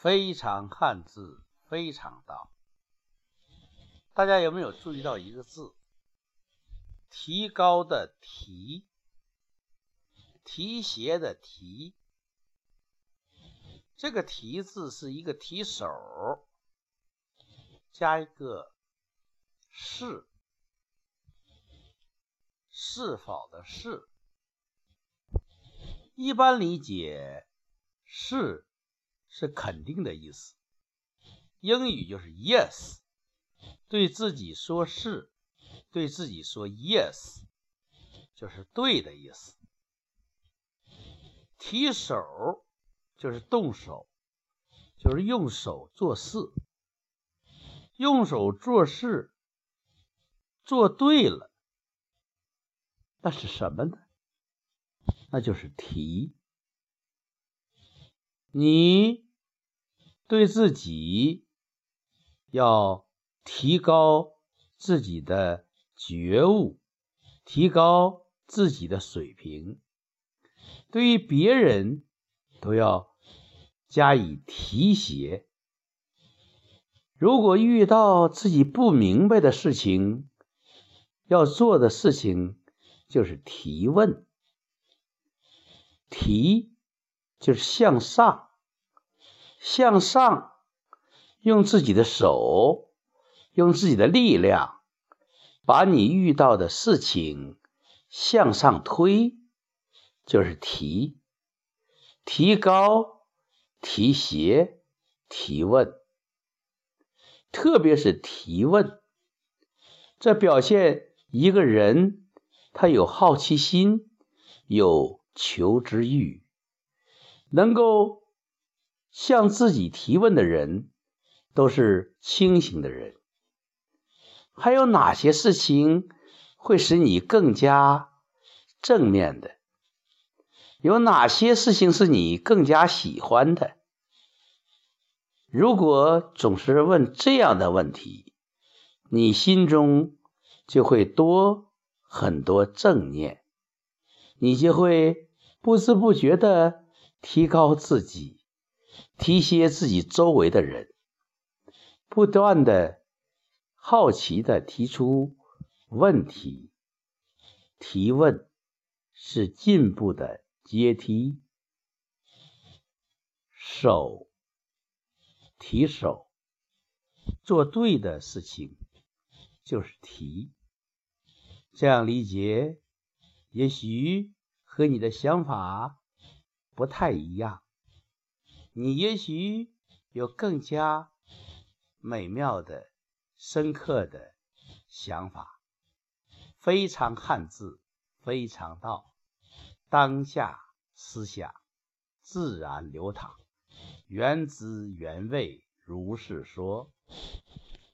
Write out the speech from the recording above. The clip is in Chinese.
非常汉字，非常道。大家有没有注意到一个字？提高的提，提携的提。这个提字是一个提手，加一个是，是否的是。一般理解，是是肯定的意思。英语就是 yes，对自己说是，对自己说 yes，就是对的意思。提手就是动手，就是用手做事，用手做事，做对了，那是什么呢？那就是提，你对自己要提高自己的觉悟，提高自己的水平，对于别人都要加以提携。如果遇到自己不明白的事情，要做的事情就是提问。提就是向上，向上，用自己的手，用自己的力量，把你遇到的事情向上推，就是提，提高，提携，提问，特别是提问，这表现一个人他有好奇心，有。求知欲，能够向自己提问的人，都是清醒的人。还有哪些事情会使你更加正面的？有哪些事情是你更加喜欢的？如果总是问这样的问题，你心中就会多很多正念。你就会不知不觉的提高自己，提携自己周围的人，不断的好奇的提出问题，提问是进步的阶梯。手提手，做对的事情就是提，这样理解。也许和你的想法不太一样，你也许有更加美妙的、深刻的想法。非常汉字，非常道，当下思想自然流淌，原汁原味，如是说。